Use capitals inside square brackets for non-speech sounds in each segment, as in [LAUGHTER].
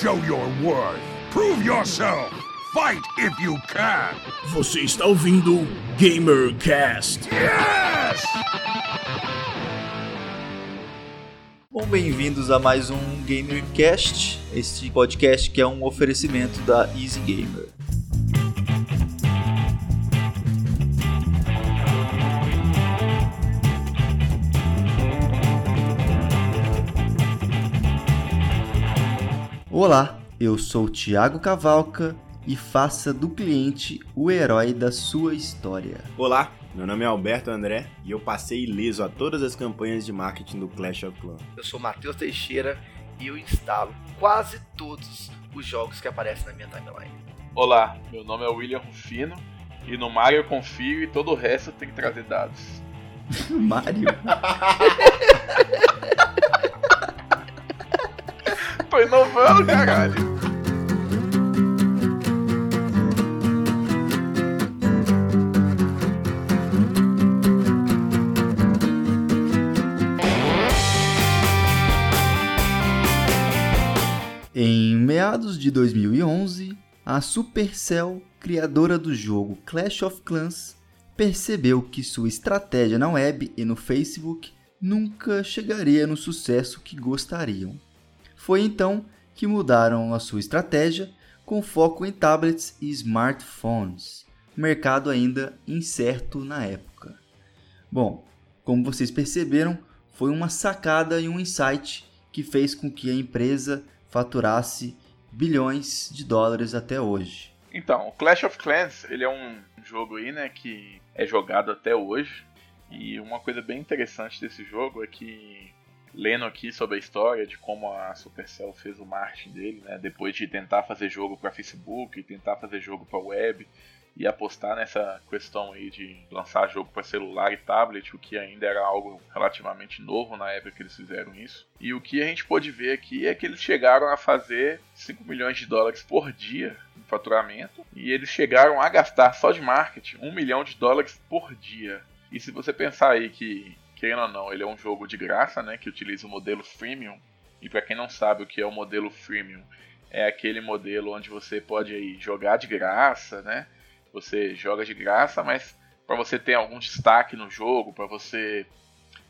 show your worth. Prove yourself. Fight if you can. Você está ouvindo GamerCast. Yes! Bom, bem-vindos a mais um GamerCast, este podcast que é um oferecimento da Easy Gamer. Olá, eu sou Thiago Cavalca e faça do cliente o herói da sua história. Olá, meu nome é Alberto André e eu passei ileso a todas as campanhas de marketing do Clash of Clans. Eu sou Matheus Teixeira e eu instalo quase todos os jogos que aparecem na minha timeline. Olá, meu nome é William Rufino e no Mario eu confio e todo o resto tem que trazer dados. [LAUGHS] Mario? [LAUGHS] Tô inovando, caralho. Em meados de 2011, a Supercell, criadora do jogo Clash of Clans, percebeu que sua estratégia na web e no Facebook nunca chegaria no sucesso que gostariam. Foi então que mudaram a sua estratégia com foco em tablets e smartphones, mercado ainda incerto na época. Bom, como vocês perceberam, foi uma sacada e um insight que fez com que a empresa faturasse bilhões de dólares até hoje. Então, o Clash of Clans, ele é um jogo aí, né, que é jogado até hoje. E uma coisa bem interessante desse jogo é que lendo aqui sobre a história de como a Supercell fez o marketing dele, né, depois de tentar fazer jogo para Facebook, tentar fazer jogo para web e apostar nessa questão aí de lançar jogo para celular e tablet, o que ainda era algo relativamente novo na época que eles fizeram isso. E o que a gente pôde ver aqui é que eles chegaram a fazer 5 milhões de dólares por dia em faturamento e eles chegaram a gastar só de marketing 1 milhão de dólares por dia. E se você pensar aí que querendo ou não, ele é um jogo de graça, né, que utiliza o modelo freemium. E para quem não sabe o que é o modelo freemium, é aquele modelo onde você pode aí jogar de graça, né? Você joga de graça, mas para você ter algum destaque no jogo, para você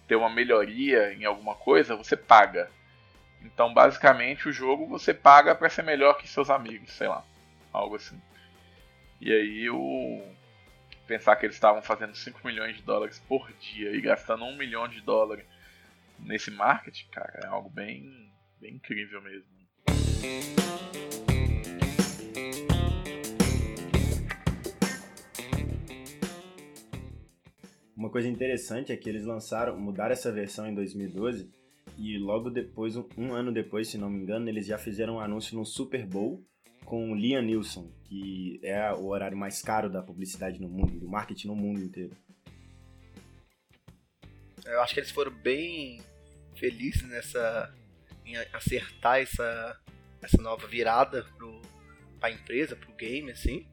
ter uma melhoria em alguma coisa, você paga. Então, basicamente, o jogo você paga para ser melhor que seus amigos, sei lá, algo assim. E aí o pensar que eles estavam fazendo 5 milhões de dólares por dia e gastando 1 milhão de dólares nesse marketing, cara, é algo bem, bem incrível mesmo. Uma coisa interessante é que eles lançaram, mudaram essa versão em 2012 e logo depois, um, um ano depois, se não me engano, eles já fizeram um anúncio no Super Bowl com o Liam Nilsson, que é o horário mais caro da publicidade no mundo, do marketing no mundo inteiro. Eu acho que eles foram bem felizes nessa em acertar essa essa nova virada pro a empresa, pro game assim.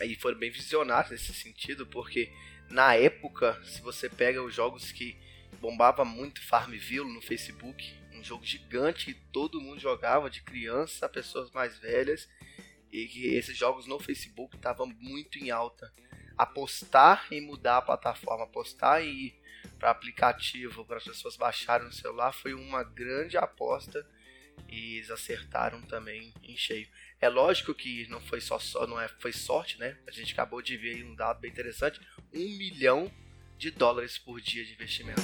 Aí foram bem visionários nesse sentido, porque na época, se você pega os jogos que bombava muito Farmville no Facebook, jogo gigante que todo mundo jogava, de criança a pessoas mais velhas, e que esses jogos no Facebook estavam muito em alta. Apostar em mudar a plataforma, apostar em ir para aplicativo para as pessoas baixarem no celular foi uma grande aposta e eles acertaram também em cheio. É lógico que não foi só, só não é, foi sorte, né? A gente acabou de ver um dado bem interessante: um milhão de dólares por dia de investimento.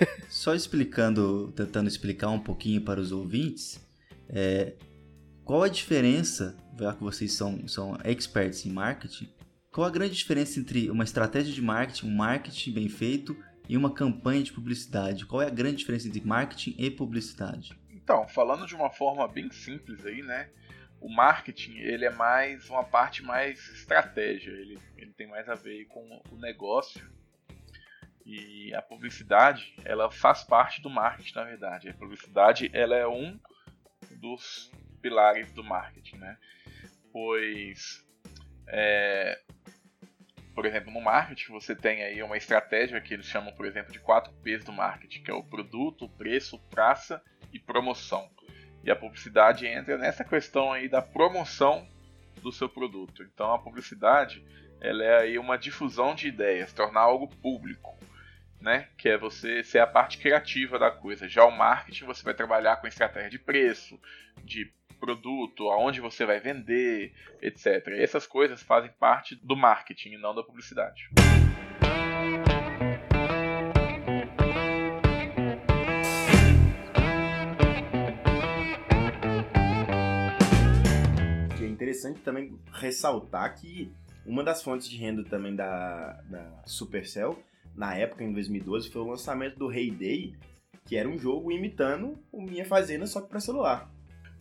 [LAUGHS] Só explicando, tentando explicar um pouquinho para os ouvintes, é, qual a diferença, já que vocês são, são experts em marketing, qual a grande diferença entre uma estratégia de marketing, um marketing bem feito e uma campanha de publicidade? Qual é a grande diferença entre marketing e publicidade? Então, falando de uma forma bem simples aí, né? o marketing ele é mais uma parte mais estratégia, ele, ele tem mais a ver com o negócio e a publicidade ela faz parte do marketing na verdade. A publicidade ela é um dos pilares do marketing, né? Pois é, por exemplo, no marketing você tem aí uma estratégia que eles chamam, por exemplo, de 4 P's do marketing, que é o produto, preço, praça e promoção. E a publicidade entra nessa questão aí da promoção do seu produto. Então a publicidade ela é aí uma difusão de ideias, tornar algo público, né? Que é você ser a parte criativa da coisa. Já o marketing você vai trabalhar com estratégia de preço, de produto, aonde você vai vender, etc. E essas coisas fazem parte do marketing e não da publicidade. Que é interessante também ressaltar que uma das fontes de renda também da, da Supercell, na época, em 2012, foi o lançamento do Heyday, que era um jogo imitando o Minha Fazenda, só que para celular.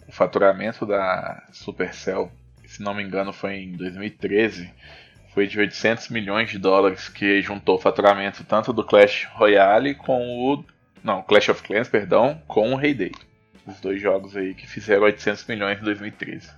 O faturamento da Supercell, se não me engano, foi em 2013, foi de 800 milhões de dólares, que juntou o faturamento tanto do Clash Royale com o. Não, Clash of Clans, perdão, com o Heyday. Os dois jogos aí que fizeram 800 milhões em 2013.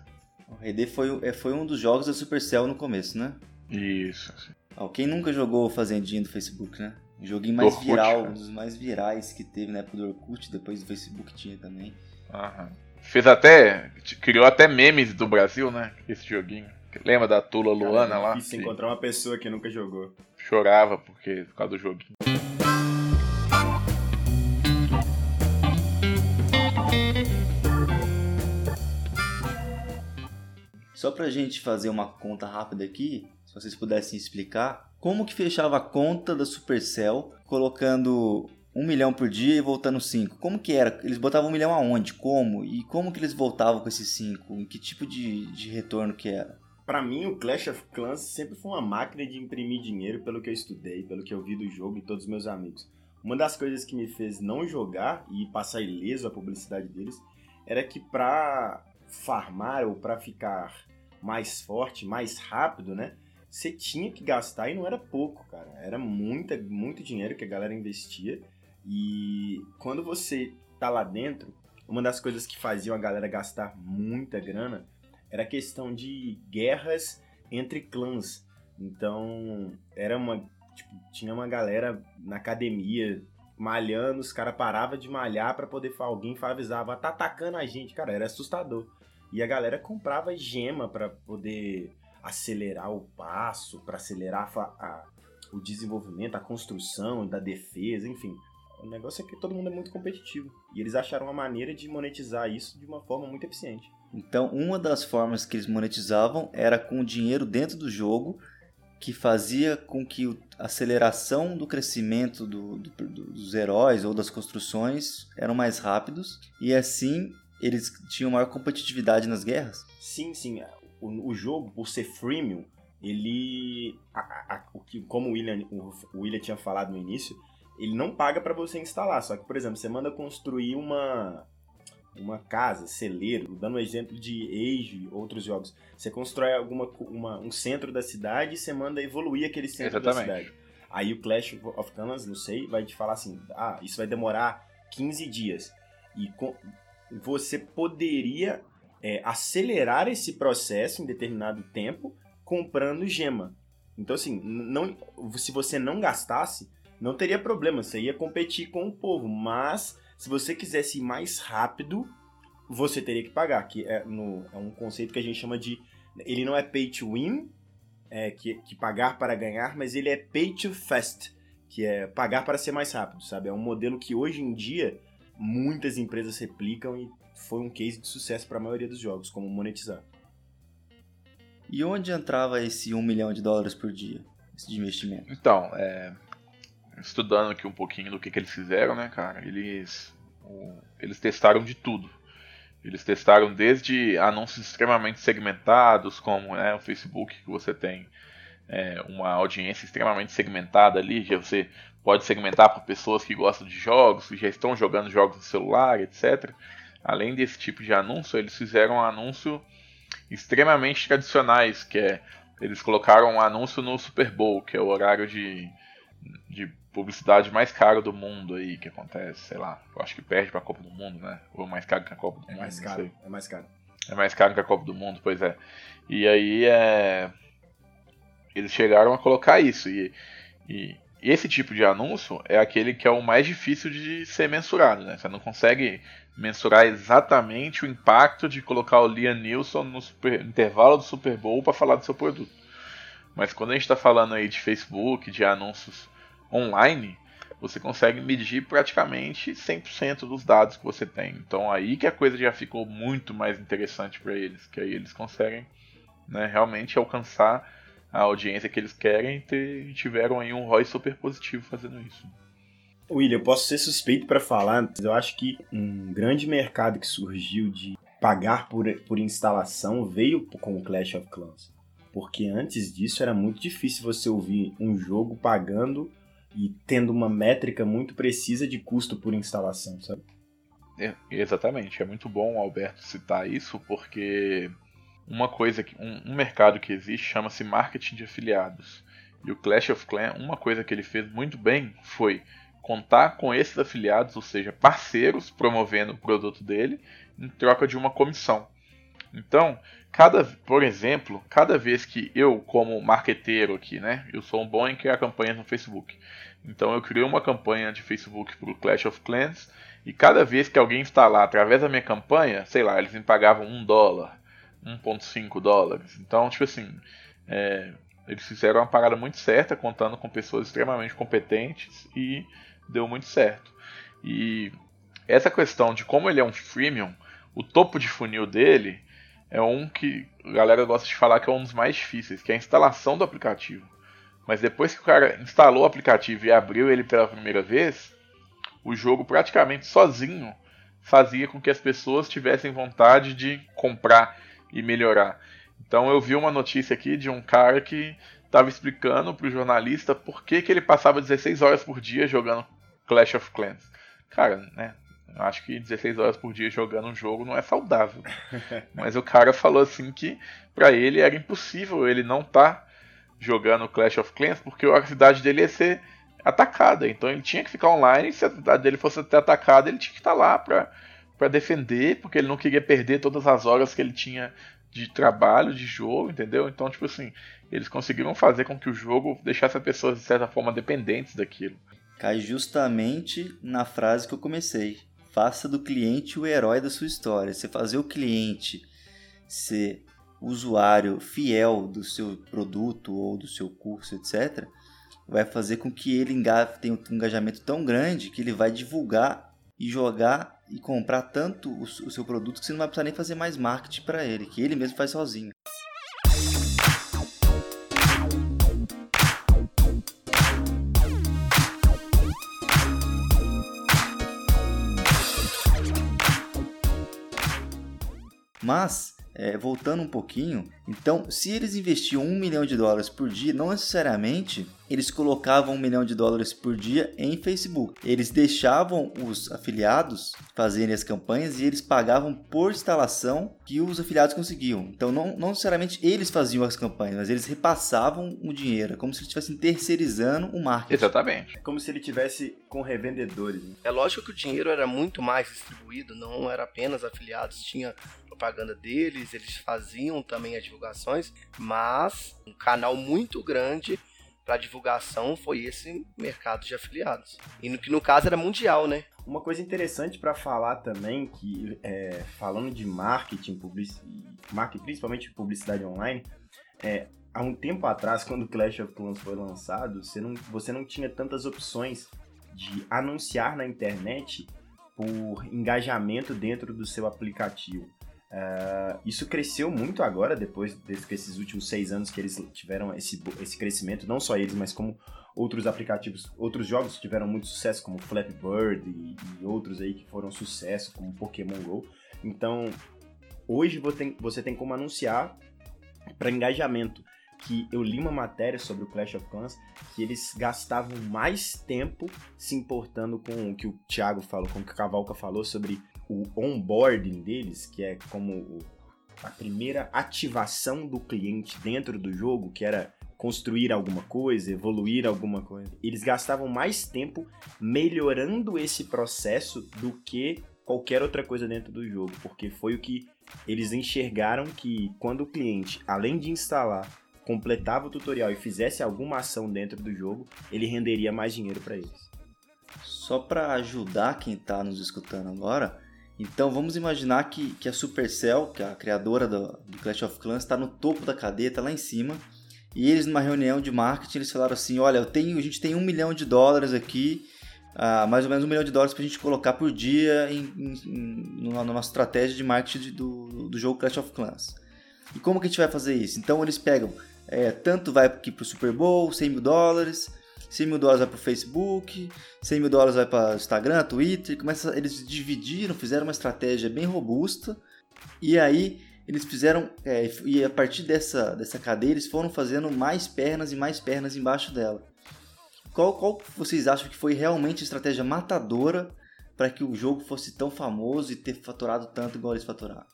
O Rede foi, é, foi um dos jogos da Supercell no começo, né? Isso. Ó, quem nunca jogou Fazendinha do Facebook, né? O joguinho mais Orkut, viral, cara. um dos mais virais que teve na época do Orkut, depois do Facebook tinha também. Aham. Fez até. Criou até memes do Brasil, né? Esse joguinho. Lembra da Tula Luana Cara, é lá? difícil Que encontrar uma pessoa que nunca jogou. chorava porque, por causa do joguinho. Só pra gente fazer uma conta rápida aqui, se vocês pudessem explicar, como que fechava a conta da Supercell colocando um milhão por dia e voltando cinco? Como que era? Eles botavam um milhão aonde? Como? E como que eles voltavam com esses cinco? Em que tipo de, de retorno que era? Pra mim, o Clash of Clans sempre foi uma máquina de imprimir dinheiro pelo que eu estudei, pelo que eu vi do jogo e todos os meus amigos. Uma das coisas que me fez não jogar e passar ileso a publicidade deles era que pra farmar ou pra ficar mais forte, mais rápido, né? Você tinha que gastar e não era pouco, cara. Era muita, muito dinheiro que a galera investia. E quando você tá lá dentro, uma das coisas que faziam a galera gastar muita grana era a questão de guerras entre clãs. Então, era uma. Tipo, tinha uma galera na academia malhando, os caras paravam de malhar pra poder falar. Alguém avisava, tá atacando a gente. Cara, era assustador. E a galera comprava gema pra poder acelerar o passo, pra acelerar a a- o desenvolvimento, a construção da defesa, enfim. O negócio é que todo mundo é muito competitivo. E eles acharam uma maneira de monetizar isso de uma forma muito eficiente. Então, uma das formas que eles monetizavam era com o dinheiro dentro do jogo, que fazia com que a aceleração do crescimento do- do- dos heróis ou das construções eram mais rápidos, e assim eles tinham maior competitividade nas guerras. Sim, sim. O, o jogo, por ser freemium, ele. a- a- o que, como o William, o, o William tinha falado no início, ele não paga pra você instalar. Só que, por exemplo, você manda construir uma. Uma casa, celeiro, dando um exemplo de Age e outros jogos. Você constrói alguma, uma, um centro da cidade e você manda evoluir aquele centro da Exatamente. cidade. Aí o Clash of Clans, não sei, vai te falar assim: ah, isso vai demorar 15 dias. E co- você poderia é, acelerar esse processo em determinado tempo comprando gema. Então, assim, não, se você não gastasse, não teria problema, você ia competir com o povo. Mas, se você quisesse ir mais rápido, você teria que pagar. Que é, no- é um conceito que a gente chama de. Ele não é pay to win, é, que, que pagar para ganhar, mas ele é pay to fast, que é pagar para ser mais rápido, sabe? É um modelo que hoje em dia muitas empresas replicam e foi um case de sucesso para a maioria dos jogos, como monetizar. E onde entrava esse 1 milhão de dólares por dia, esse de investimento? Então, é, estudando aqui um pouquinho do que, que eles fizeram, né, cara? Eles, o- eles testaram de tudo. Eles testaram desde anúncios extremamente segmentados, como né, o Facebook, que você tem é, uma audiência extremamente segmentada ali, já você pode segmentar para pessoas que gostam de jogos, que já estão jogando jogos no celular, etc. Além desse tipo de anúncio, eles fizeram um anúncio extremamente tradicionais, que é eles colocaram um anúncio no Super Bowl, que é o horário de, de publicidade mais caro do mundo aí, que acontece, sei lá, eu acho que perde pra Copa do Mundo, né? Ou mais caro que a Copa do É Mundo, mais caro, é mais caro. É mais caro que a Copa do Mundo, pois é. E aí é. Eles chegaram a colocar isso. E, e esse tipo de anúncio é aquele que é o mais difícil de ser mensurado, né? Você não consegue mensurar exatamente o impacto de colocar o Liam Nilson no super, intervalo do Super Bowl para falar do seu produto. Mas quando a gente está falando aí de Facebook, de anúncios online, você consegue medir praticamente 100% dos dados que você tem. Então aí que a coisa já ficou muito mais interessante para eles, que aí eles conseguem né, realmente alcançar a audiência que eles querem e tiveram aí um ROI super positivo fazendo isso. William, eu posso ser suspeito para falar, mas eu acho que um grande mercado que surgiu de pagar por, por instalação veio com o Clash of Clans. Porque antes disso era muito difícil você ouvir um jogo pagando e tendo uma métrica muito precisa de custo por instalação, sabe? É, exatamente, é muito bom o Alberto citar isso, porque uma coisa que um, um mercado que existe chama-se marketing de afiliados. E o Clash of Clans, uma coisa que ele fez muito bem foi contar com esses afiliados, ou seja, parceiros promovendo o produto dele em troca de uma comissão. Então, cada, por exemplo, cada vez que eu, como marqueteiro aqui, né, eu sou um bom em criar campanhas no Facebook. Então, eu criei uma campanha de Facebook para o Clash of Clans e cada vez que alguém instalar através da minha campanha, sei lá, eles me pagavam um dólar, 1,5 dólares. Então, tipo assim, é, eles fizeram uma parada muito certa, contando com pessoas extremamente competentes e deu muito certo. E essa questão de como ele é um freemium, o topo de funil dele é um que a galera gosta de falar que é um dos mais difíceis, que é a instalação do aplicativo. Mas depois que o cara instalou o aplicativo e abriu ele pela primeira vez, o jogo praticamente sozinho fazia com que as pessoas tivessem vontade de comprar e melhorar. Então eu vi uma notícia aqui de um cara que estava explicando para o jornalista por que, que ele passava 16 horas por dia jogando Clash of Clans. Cara, né? Eu acho que 16 horas por dia jogando um jogo não é saudável. [LAUGHS] Mas o cara falou assim que para ele era impossível ele não tá jogando Clash of Clans porque a cidade dele ia ser atacada. Então ele tinha que ficar online. Se a cidade dele fosse até atacada, ele tinha que estar tá lá para para defender, porque ele não queria perder todas as horas que ele tinha de trabalho, de jogo, entendeu? Então, tipo assim, eles conseguiram fazer com que o jogo deixasse as pessoas de certa forma dependentes daquilo. Cai justamente na frase que eu comecei. Faça do cliente o herói da sua história. Você fazer o cliente ser usuário fiel do seu produto ou do seu curso, etc., vai fazer com que ele tenha um engajamento tão grande que ele vai divulgar e jogar e comprar tanto o, o seu produto que você não vai precisar nem fazer mais marketing para ele, que ele mesmo faz sozinho. Mas é, voltando um pouquinho, então, se eles investiam um milhão de dólares por dia, não necessariamente eles colocavam um milhão de dólares por dia em Facebook. Eles deixavam os afiliados fazerem as campanhas e eles pagavam por instalação que os afiliados conseguiam. Então, não, não necessariamente eles faziam as campanhas, mas eles repassavam o dinheiro. É como se eles estivessem terceirizando o marketing. Exatamente. É como se ele tivesse com revendedores. Né? É lógico que o dinheiro era muito mais distribuído, não era apenas afiliados, tinha propaganda deles, eles faziam também as divulgações, mas um canal muito grande para divulgação foi esse mercado de afiliados. E no que no caso era mundial, né? Uma coisa interessante para falar também que é, falando de marketing, public... marketing, principalmente publicidade online, é, há um tempo atrás, quando Clash of Clans foi lançado, você não, você não tinha tantas opções de anunciar na internet por engajamento dentro do seu aplicativo. Uh, isso cresceu muito agora, depois desses últimos seis anos que eles tiveram esse, esse crescimento, não só eles, mas como outros aplicativos, outros jogos tiveram muito sucesso, como Flappy Bird e, e outros aí que foram sucesso, como Pokémon GO. Então, hoje você tem, você tem como anunciar para engajamento. Que eu li uma matéria sobre o Clash of Clans que eles gastavam mais tempo se importando com o que o Thiago falou, com o que o Cavalca falou sobre o onboarding deles, que é como a primeira ativação do cliente dentro do jogo, que era construir alguma coisa, evoluir alguma coisa. Eles gastavam mais tempo melhorando esse processo do que qualquer outra coisa dentro do jogo, porque foi o que eles enxergaram que quando o cliente, além de instalar, completava o tutorial e fizesse alguma ação dentro do jogo, ele renderia mais dinheiro para eles. Só para ajudar quem está nos escutando agora, então vamos imaginar que, que a Supercell, que é a criadora do, do Clash of Clans, está no topo da cadeia, está lá em cima. E eles numa reunião de marketing eles falaram assim, olha, eu tenho, a gente tem um milhão de dólares aqui, uh, mais ou menos um milhão de dólares para a gente colocar por dia em, em, em, na nossa estratégia de marketing do, do jogo Clash of Clans. E como que a gente vai fazer isso? Então eles pegam, é, tanto vai para o Super Bowl, 100 mil dólares, 100 mil dólares vai para o Facebook, 100 mil dólares vai para Instagram, Twitter. Começa, eles dividiram, fizeram uma estratégia bem robusta. E aí eles fizeram, é, e a partir dessa, dessa cadeia, eles foram fazendo mais pernas e mais pernas embaixo dela. Qual, qual vocês acham que foi realmente a estratégia matadora para que o jogo fosse tão famoso e ter faturado tanto igual eles faturaram?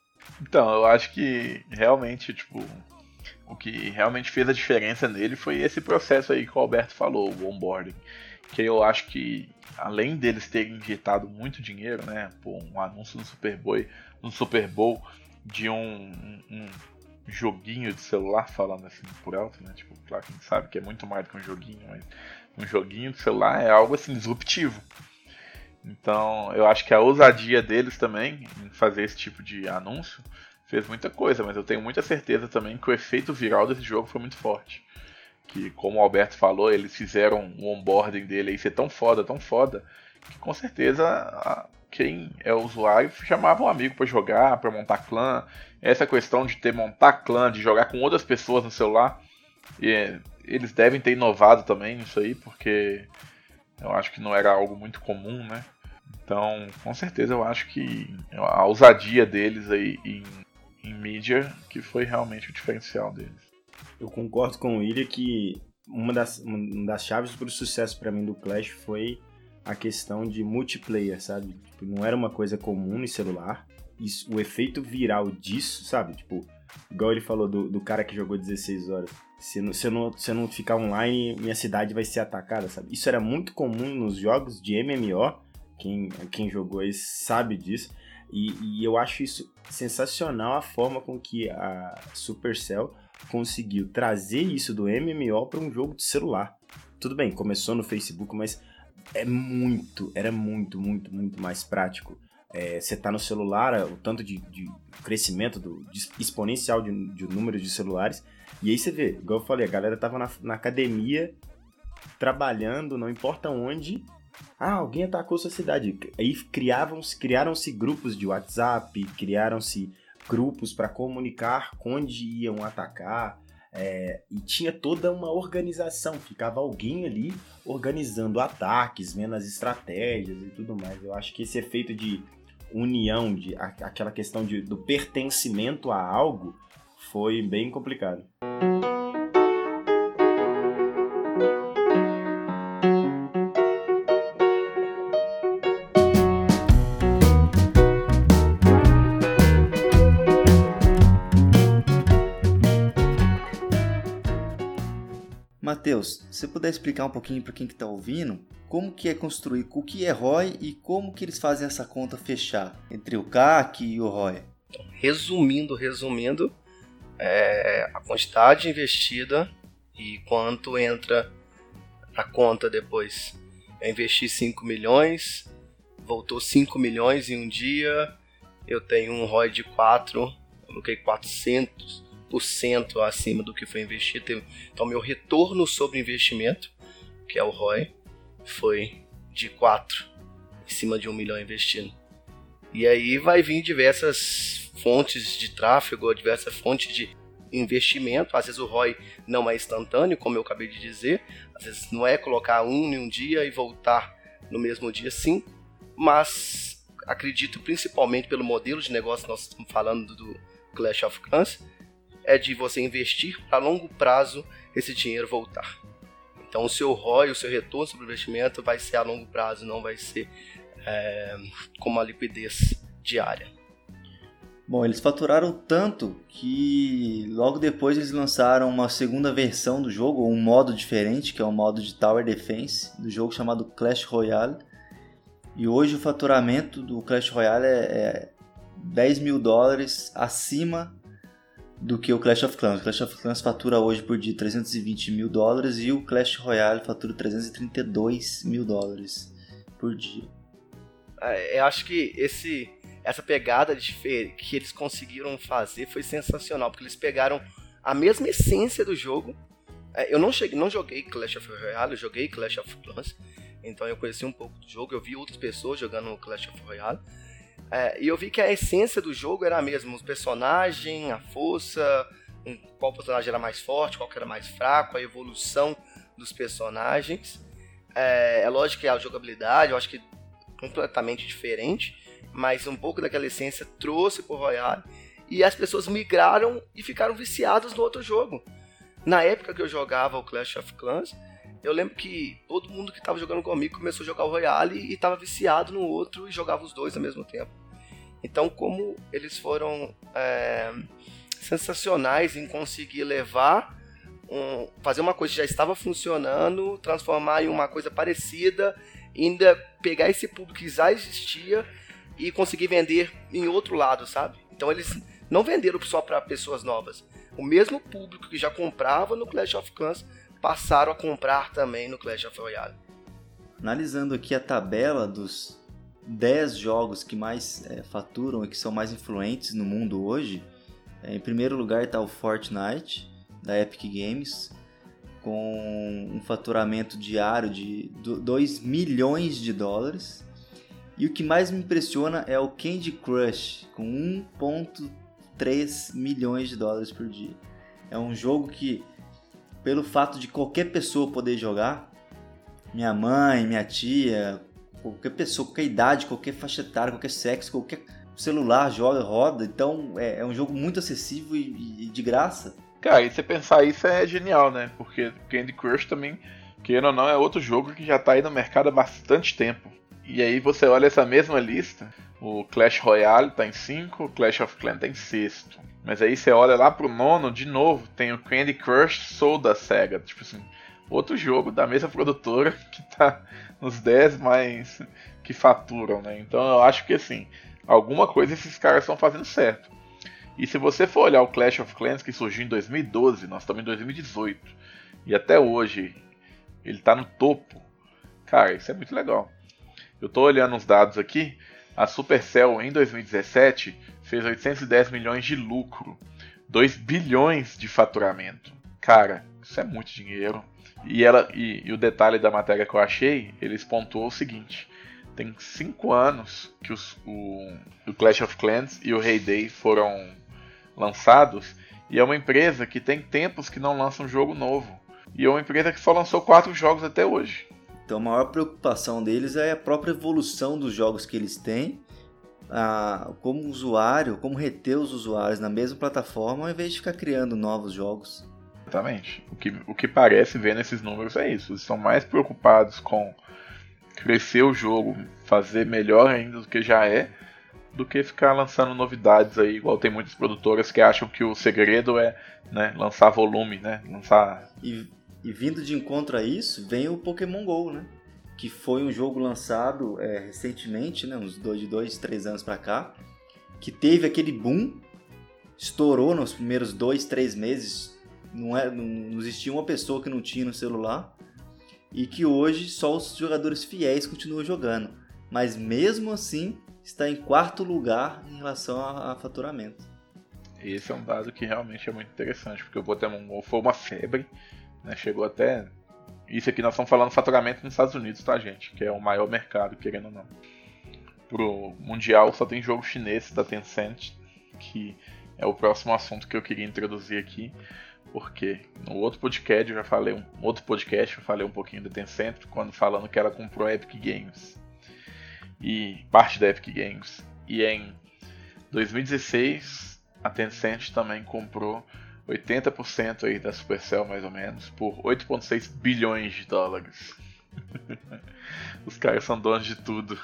Então, eu acho que realmente, tipo, o que realmente fez a diferença nele foi esse processo aí que o Alberto falou, o onboarding. Que eu acho que, além deles terem injetado muito dinheiro, né? Pô, um anúncio no Super Bowl, no Super Bowl de um, um, joguinho de celular, falando assim por alto, né? Tipo, claro, quem sabe que é muito mais do que um joguinho, mas um joguinho de celular é algo assim disruptivo. Então, eu acho que a ousadia deles também em fazer esse tipo de anúncio fez muita coisa, mas eu tenho muita certeza também que o efeito viral desse jogo foi muito forte. Que, como o Alberto falou, eles fizeram o onboarding dele aí ser tão foda, tão foda, que com certeza quem é usuário chamava um amigo para jogar, para montar clã. Essa questão de ter montar clã, de jogar com outras pessoas no celular, e, eles devem ter inovado também nisso aí, porque eu acho que não era algo muito comum, né? Então, com certeza eu acho que a ousadia deles aí em em mídia que foi realmente o diferencial deles. Eu concordo com o William que uma das, uma das chaves para o sucesso para mim do Clash foi a questão de multiplayer, sabe? Tipo, não era uma coisa comum no celular. Isso, o efeito viral disso, sabe? Tipo, igual ele falou do, do cara que jogou 16 horas. Se, não, se, eu não, se não ficar online, minha cidade vai ser atacada, sabe? Isso era muito comum nos jogos de MMO. Quem, quem jogou isso sabe disso. E, e, eu acho isso sensacional a forma com que a Supercell conseguiu trazer isso do MMO para um jogo de celular. Tudo bem, começou no Facebook, mas é muito, era muito, muito, muito mais prático. É, você tá no celular, o tanto de, de crescimento do, de exponencial de, de número de celulares. E aí você vê, igual eu falei, a galera tava na, na academia trabalhando, não importa onde, ah, alguém atacou sua cidade. Aí criavam-se, criaram-se grupos de WhatsApp, criaram-se grupos para comunicar onde iam atacar. É, e tinha toda uma organização, ficava alguém ali organizando ataques, vendo as estratégias e tudo mais. Eu acho que esse efeito de união, de aquela questão de, do pertencimento a algo, foi bem complicado. Matheus, se você puder explicar um pouquinho para quem está ouvindo, como que é construir, o que é ROI e como que eles fazem essa conta fechar entre o CAC e o ROI? Resumindo, resumindo, é a quantidade investida e quanto entra na conta depois. Eu investi 5 milhões, voltou 5 milhões em um dia, eu tenho um ROI de 4, coloquei 400, acima do que foi investido. Então, meu retorno sobre investimento, que é o ROI, foi de 4 em cima de um milhão investido. E aí vai vir diversas fontes de tráfego, diversas fontes de investimento. Às vezes o ROI não é instantâneo, como eu acabei de dizer. Às vezes não é colocar um em um dia e voltar no mesmo dia sim. Mas acredito principalmente pelo modelo de negócio que nós estamos falando do Clash of Clans, é de você investir para longo prazo esse dinheiro voltar. Então o seu ROI, o seu retorno sobre o investimento vai ser a longo prazo, não vai ser é, com uma liquidez diária. Bom, eles faturaram tanto que logo depois eles lançaram uma segunda versão do jogo, um modo diferente, que é o modo de Tower Defense, do jogo chamado Clash Royale. E hoje o faturamento do Clash Royale é, é 10 mil dólares acima do que o Clash of Clans. O Clash of Clans fatura hoje por dia 320 mil dólares e o Clash Royale fatura 332 mil dólares por dia. É, eu acho que esse, essa pegada de que eles conseguiram fazer foi sensacional, porque eles pegaram a mesma essência do jogo. É, eu não, cheguei, não joguei Clash of Royale, eu joguei Clash of Clans, então eu conheci um pouco do jogo, eu vi outras pessoas jogando Clash of Royale. É, e eu vi que a essência do jogo era a mesma, os personagens, a força, um, qual personagem era mais forte, qual era mais fraco, a evolução dos personagens. É, é lógico que a jogabilidade, eu acho que completamente diferente, mas um pouco daquela essência trouxe pro Royale e as pessoas migraram e ficaram viciadas no outro jogo. Na época que eu jogava o Clash of Clans, eu lembro que todo mundo que estava jogando comigo começou a jogar o Royale e estava viciado no outro e jogava os dois ao mesmo tempo. Então, como eles foram é, sensacionais em conseguir levar, um, fazer uma coisa que já estava funcionando, transformar em uma coisa parecida, ainda pegar esse público que já existia e conseguir vender em outro lado, sabe? Então eles não venderam só para pessoas novas. O mesmo público que já comprava no Clash of Clans passaram a comprar também no Clash of Royale. Analisando aqui a tabela dos 10 jogos que mais é, faturam e que são mais influentes no mundo hoje, é, em primeiro lugar está o Fortnite, da Epic Games, com um faturamento diário de 2 milhões de dólares. E o que mais me impressiona é o Candy Crush, com 1,3 milhões de dólares por dia. É um jogo que, pelo fato de qualquer pessoa poder jogar, minha mãe, minha tia, qualquer pessoa, qualquer idade, qualquer faixa etária, qualquer sexo, qualquer celular joga, roda. Então é, é um jogo muito acessível e, e, de graça. Cara, e você pensar isso é genial, né? Porque Candy Crush também, querendo ou não, é outro jogo que já tá aí no mercado há bastante tempo. E aí você olha essa mesma lista, o Clash Royale tá em 5, o Clash of Clans tá em sexto. Mas aí você olha lá pro nono, de novo, tem o Candy Crush Soul da SEGA. Tipo assim, outro jogo da mesma produtora [LAUGHS] que tá nos 10 mais que faturam, né? Então eu acho que assim, alguma coisa esses caras estão fazendo certo. E se você for olhar o Clash of Clans que surgiu em 2012, nós estamos em 2018, e até hoje ele está no topo, cara, isso é muito legal. Eu estou olhando os dados aqui, a Supercell em 2017 fez 810 milhões de lucro, 2 bilhões de faturamento. Cara, isso é muito dinheiro. E, ela, e, e, o detalhe da matéria que eu achei, eles pontuou o seguinte: tem cinco anos que os, o, o Clash of Clans e o Heyday foram lançados, e é uma empresa que tem tempos que não lança um jogo novo. E é uma empresa que só lançou quatro jogos até hoje. Então a maior preocupação deles é a própria evolução dos jogos que eles têm, a, como usuário, como reter os usuários na mesma plataforma, ao invés de ficar criando novos jogos. Exatamente. O que, o que parece ver nesses números é isso. Eles estão mais preocupados com crescer o jogo, fazer melhor ainda do que já é, do que ficar lançando novidades aí, igual tem muitas produtoras que acham que o segredo é né, lançar volume, né? Lançar. E, e, vindo de encontro a isso, vem o Pokémon GO, né? Que foi um jogo lançado é, recentemente, né? Uns dois dois, três anos para cá, que teve aquele boom, estourou nos primeiros dois, três meses, não, é, não existia uma pessoa que não tinha no celular e que hoje só os jogadores fiéis continuam jogando. Mas mesmo assim está em quarto lugar em relação a, a faturamento. Esse é um dado que realmente é muito interessante, porque o Pokémon GO foi uma febre, né? chegou até. Isso aqui nós estamos falando faturamento nos Estados Unidos, tá, gente? Que é o maior mercado, querendo ou não. Pro Mundial só tem jogo chinês da Tencent, que é o próximo assunto que eu queria introduzir aqui. Porque no outro podcast eu já falei, um outro podcast eu falei um pouquinho da Tencent quando falando que ela comprou a Epic Games. E parte da Epic Games. E em 2016 a Tencent também comprou 80% aí da Supercell mais ou menos por 8.6 bilhões de dólares. [LAUGHS] Os caras são donos de tudo.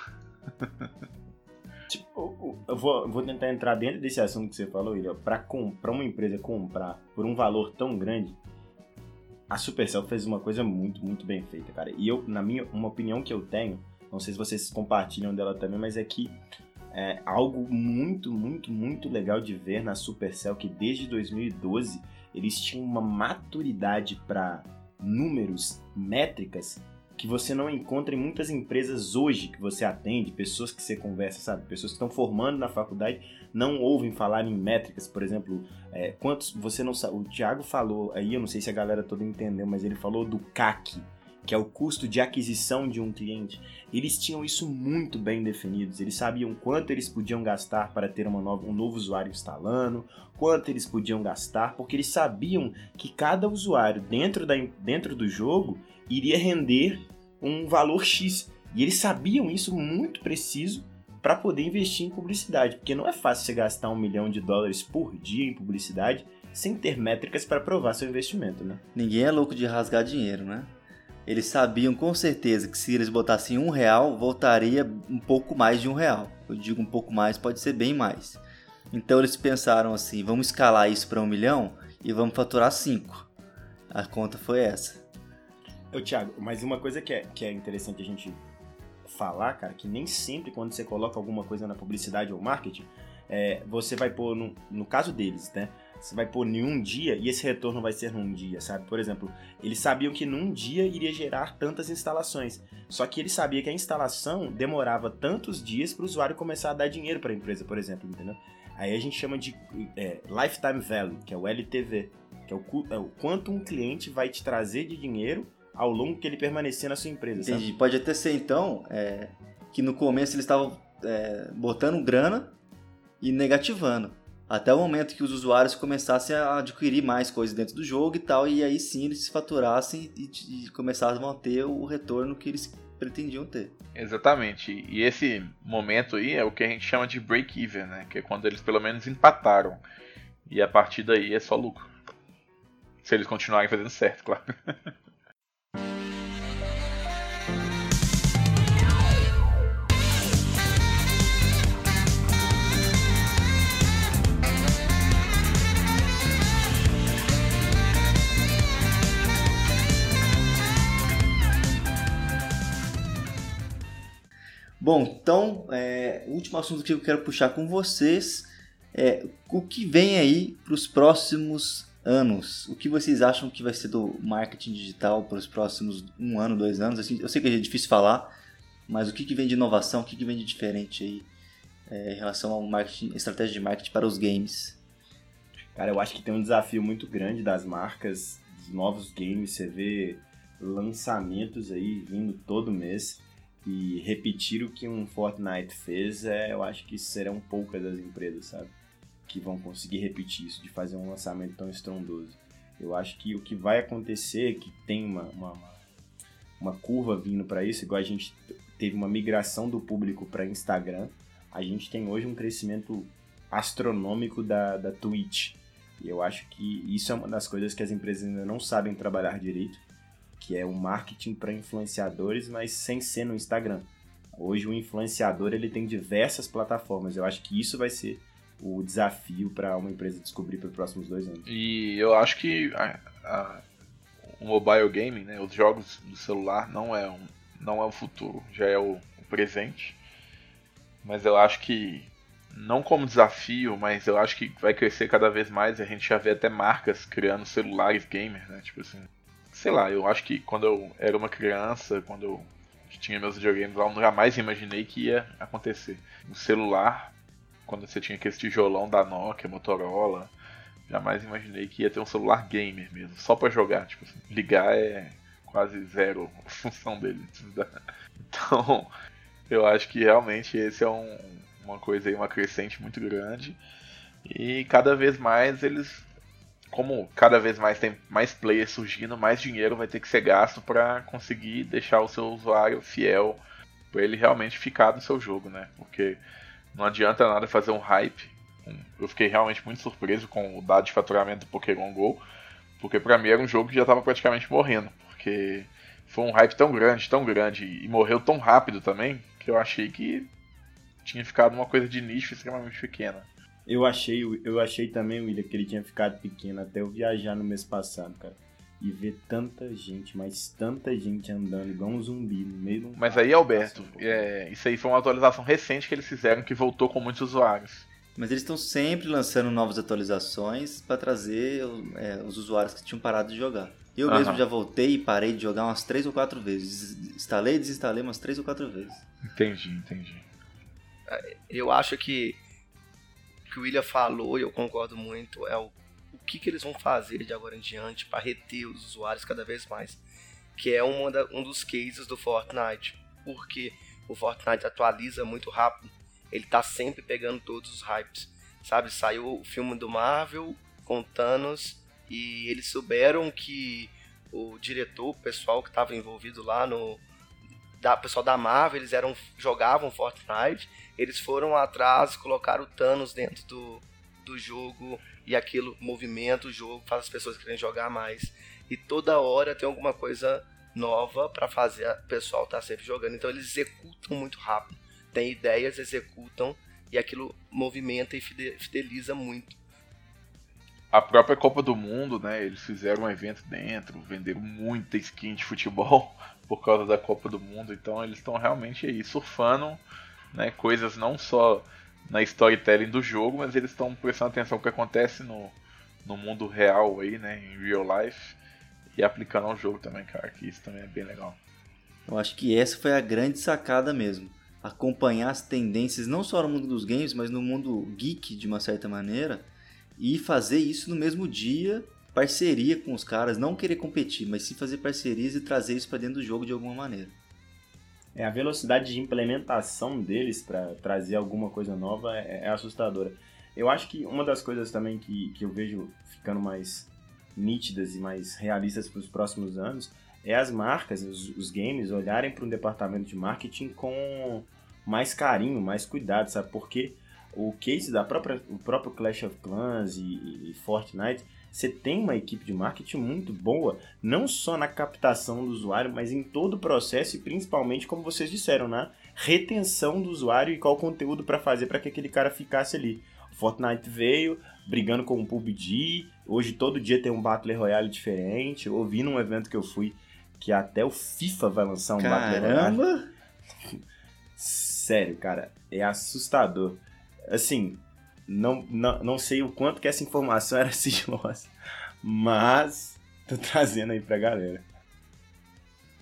Tipo, eu vou, vou tentar entrar dentro desse assunto que você falou, Ilha. Pra, pra uma empresa comprar por um valor tão grande, a Supercell fez uma coisa muito, muito bem feita, cara. E eu, na minha uma opinião que eu tenho, não sei se vocês compartilham dela também, mas é que É algo muito, muito, muito legal de ver na Supercell que desde 2012 eles tinham uma maturidade para números, métricas que você não encontra em muitas empresas hoje que você atende, pessoas que você conversa, sabe? Pessoas que estão formando na faculdade não ouvem falar em métricas, por exemplo, é, quantos você não sabe. O Thiago falou aí, eu não sei se a galera toda entendeu, mas ele falou do CAC, que é o custo de aquisição de um cliente. Eles tinham isso muito bem definidos. Eles sabiam quanto eles podiam gastar para ter nova, um novo usuário instalando, quanto eles podiam gastar, porque eles sabiam que cada usuário dentro, da, dentro do jogo iria render um valor X. E eles sabiam isso muito preciso para poder investir em publicidade, porque não é fácil você gastar um milhão de dólares por dia em publicidade sem ter métricas para provar seu investimento, né? Ninguém é louco de rasgar dinheiro, né? Eles sabiam com certeza que se eles botassem um real, voltaria um pouco mais de um real. Eu digo um pouco mais, pode ser bem mais. Então eles pensaram assim: vamos escalar isso para um milhão e vamos faturar cinco. A conta foi essa. Eu, Thiago, mas uma coisa que é, que é interessante a gente falar, cara, que nem sempre quando você coloca alguma coisa na publicidade ou marketing, é, você vai pôr, no, no caso deles, né? Você vai pôr em um dia e esse retorno vai ser num dia, sabe? Por exemplo, eles sabiam que num dia iria gerar tantas instalações. Só que ele sabia que a instalação demorava tantos dias para o usuário começar a dar dinheiro para a empresa, por exemplo, entendeu? Aí a gente chama de é, Lifetime Value, que é o LTV, que é o, é o quanto um cliente vai te trazer de dinheiro ao longo que ele permanecer na sua empresa. Entendi. Sabe? Pode até ser então é, que no começo eles estavam é, botando grana e negativando. Até o momento que os usuários começassem a adquirir mais coisas dentro do jogo e tal, e aí sim eles se faturassem e, e começassem a ter o retorno que eles pretendiam ter. Exatamente. E esse momento aí é o que a gente chama de break-even, né? Que é quando eles pelo menos empataram. E a partir daí é só lucro. Se eles continuarem fazendo certo, claro. [LAUGHS] Bom, então, é, o último assunto que eu quero puxar com vocês é o que vem aí para os próximos anos. O que vocês acham que vai ser do marketing digital para os próximos um ano, dois anos? Assim, eu sei que é difícil falar, mas o que, que vem de inovação, o que, que vem de diferente aí é, em relação ao marketing, estratégia de marketing para os games? Cara, eu acho que tem um desafio muito grande das marcas, dos novos games. Você vê lançamentos aí vindo todo mês. E repetir o que um Fortnite fez, é, eu acho que serão poucas as empresas, sabe? Que vão conseguir repetir isso, de fazer um lançamento tão estrondoso. Eu acho que o que vai acontecer, que tem uma, uma, uma curva vindo para isso, igual a gente teve uma migração do público para Instagram, a gente tem hoje um crescimento astronômico da, da Twitch. E eu acho que isso é uma das coisas que as empresas ainda não sabem trabalhar direito que é o marketing para influenciadores, mas sem ser no Instagram. Hoje o influenciador ele tem diversas plataformas. Eu acho que isso vai ser o desafio para uma empresa descobrir para os próximos dois anos. E eu acho que a, a, o mobile gaming, né, os jogos do celular não é um, não é o futuro, já é o, o presente. Mas eu acho que não como desafio, mas eu acho que vai crescer cada vez mais. A gente já vê até marcas criando celulares gamers, né? Tipo assim, sei lá, eu acho que quando eu era uma criança, quando eu tinha meus videogames lá, eu jamais imaginei que ia acontecer. No celular, quando você tinha aquele tijolão da Nokia, Motorola, jamais imaginei que ia ter um celular gamer mesmo, só para jogar, tipo assim, ligar é quase zero a [LAUGHS] função dele. Então, eu acho que realmente esse é um, uma coisa aí, uma crescente muito grande. E cada vez mais eles como cada vez mais tem mais players surgindo, mais dinheiro vai ter que ser gasto para conseguir deixar o seu usuário fiel, para ele realmente ficar no seu jogo, né? Porque não adianta nada fazer um hype. Eu fiquei realmente muito surpreso com o dado de faturamento do Pokémon GO, porque para mim era um jogo que já estava praticamente morrendo, porque foi um hype tão grande, tão grande e morreu tão rápido também, que eu achei que tinha ficado uma coisa de nicho extremamente pequena. Eu achei, eu achei também, William, que ele tinha ficado pequeno até eu viajar no mês passado, cara. e ver tanta gente, mas tanta gente andando igual um zumbi no meio do. Mas aí, Alberto, é, isso aí foi uma atualização recente que eles fizeram que voltou com muitos usuários. Mas eles estão sempre lançando novas atualizações para trazer é, os usuários que tinham parado de jogar. Eu mesmo já voltei e parei de jogar umas três ou quatro vezes. Instalei e desinstalei umas três ou quatro vezes. Entendi, entendi. Eu acho que que o William falou, e eu concordo muito, é o, o que, que eles vão fazer de agora em diante para reter os usuários cada vez mais. Que é uma da, um dos cases do Fortnite. Porque o Fortnite atualiza muito rápido. Ele tá sempre pegando todos os hypes. Sabe, saiu o filme do Marvel com Thanos e eles souberam que o diretor, o pessoal que estava envolvido lá no, da pessoal da Marvel, eles eram jogavam Fortnite, eles foram atrás, colocaram o Thanos dentro do, do jogo e aquilo movimenta o jogo, faz as pessoas querem jogar mais. E toda hora tem alguma coisa nova para fazer o pessoal estar tá sempre jogando. Então eles executam muito rápido. Tem ideias, executam e aquilo movimenta e fideliza muito. A própria Copa do Mundo, né? Eles fizeram um evento dentro, venderam muita skin de futebol [LAUGHS] por causa da Copa do Mundo. Então eles estão realmente aí surfando né, coisas não só na storytelling do jogo, mas eles estão prestando atenção no que acontece no, no mundo real aí, né, em real life, e aplicando ao jogo também, cara, que isso também é bem legal. Eu acho que essa foi a grande sacada mesmo. Acompanhar as tendências não só no mundo dos games, mas no mundo geek de uma certa maneira, e fazer isso no mesmo dia parceria com os caras, não querer competir, mas sim fazer parcerias e trazer isso para dentro do jogo de alguma maneira. É, a velocidade de implementação deles para trazer alguma coisa nova é, é, assustadora. Eu acho que uma das coisas também que, que eu vejo ficando mais nítidas e mais realistas para os próximos anos é as marcas, os, os games olharem para um departamento de marketing com mais carinho, mais cuidado, sabe? Porque o case da própria, o próprio Clash of Clans e, e Fortnite você tem uma equipe de marketing muito boa, não só na captação do usuário, mas em todo o processo e principalmente, como vocês disseram, na retenção do usuário e qual conteúdo para fazer para que aquele cara ficasse ali. O Fortnite veio brigando com o PUBG, hoje todo dia tem um Battle Royale diferente. Eu ouvi num evento que eu fui que até o FIFA vai lançar um Caramba. Battle Royale. [LAUGHS] Sério, cara, é assustador. Assim, não, não, não sei o quanto que essa informação era [LAUGHS] sigilosa, mas tô trazendo aí pra galera.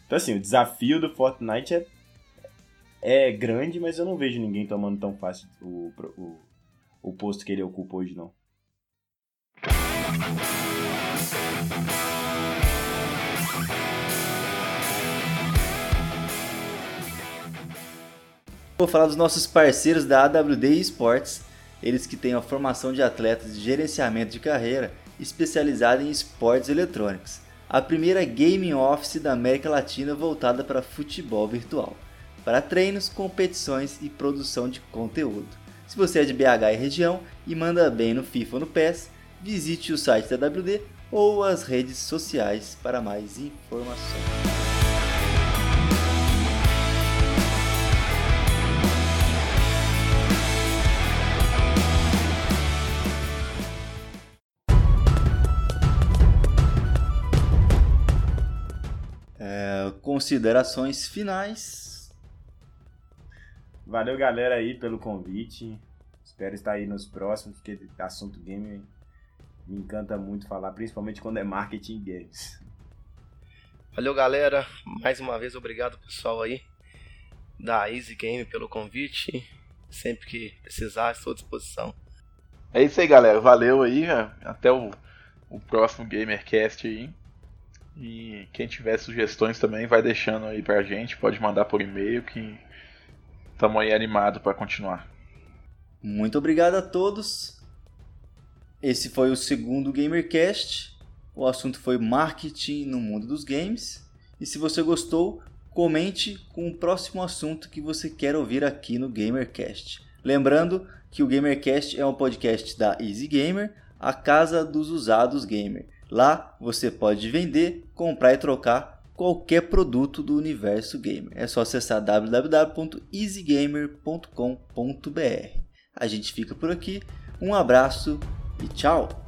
Então assim, o desafio do Fortnite é, é grande, mas eu não vejo ninguém tomando tão fácil o, o, o posto que ele ocupa hoje não. Vou falar dos nossos parceiros da AWD Esports, eles que têm a formação de atletas de gerenciamento de carreira especializada em esportes eletrônicos. A primeira gaming office da América Latina voltada para futebol virtual, para treinos, competições e produção de conteúdo. Se você é de BH e região e manda bem no FIFA ou no PES, visite o site da WD ou as redes sociais para mais informações. Considerações finais. Valeu, galera, aí pelo convite. Espero estar aí nos próximos, porque assunto game me encanta muito falar, principalmente quando é marketing games. Valeu, galera. Mais uma vez, obrigado, pessoal aí da Easy Game pelo convite. Sempre que precisar, estou à disposição. É isso aí, galera. Valeu aí. Até o, o próximo GamerCast aí. E quem tiver sugestões também vai deixando aí pra gente, pode mandar por e-mail que estamos aí animados para continuar. Muito obrigado a todos. Esse foi o segundo GamerCast. O assunto foi marketing no mundo dos games. E se você gostou, comente com o próximo assunto que você quer ouvir aqui no GamerCast. Lembrando que o GamerCast é um podcast da Easy Gamer, a casa dos usados gamer. Lá você pode vender, comprar e trocar qualquer produto do universo gamer. É só acessar www.easygamer.com.br. A gente fica por aqui, um abraço e tchau!